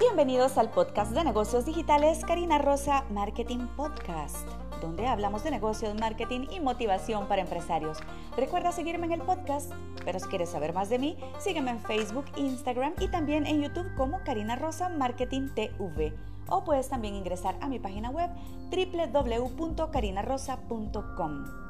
Bienvenidos al podcast de negocios digitales Karina Rosa Marketing Podcast, donde hablamos de negocios, marketing y motivación para empresarios. Recuerda seguirme en el podcast, pero si quieres saber más de mí, sígueme en Facebook, Instagram y también en YouTube como Karina Rosa Marketing TV. O puedes también ingresar a mi página web www.carinarosa.com.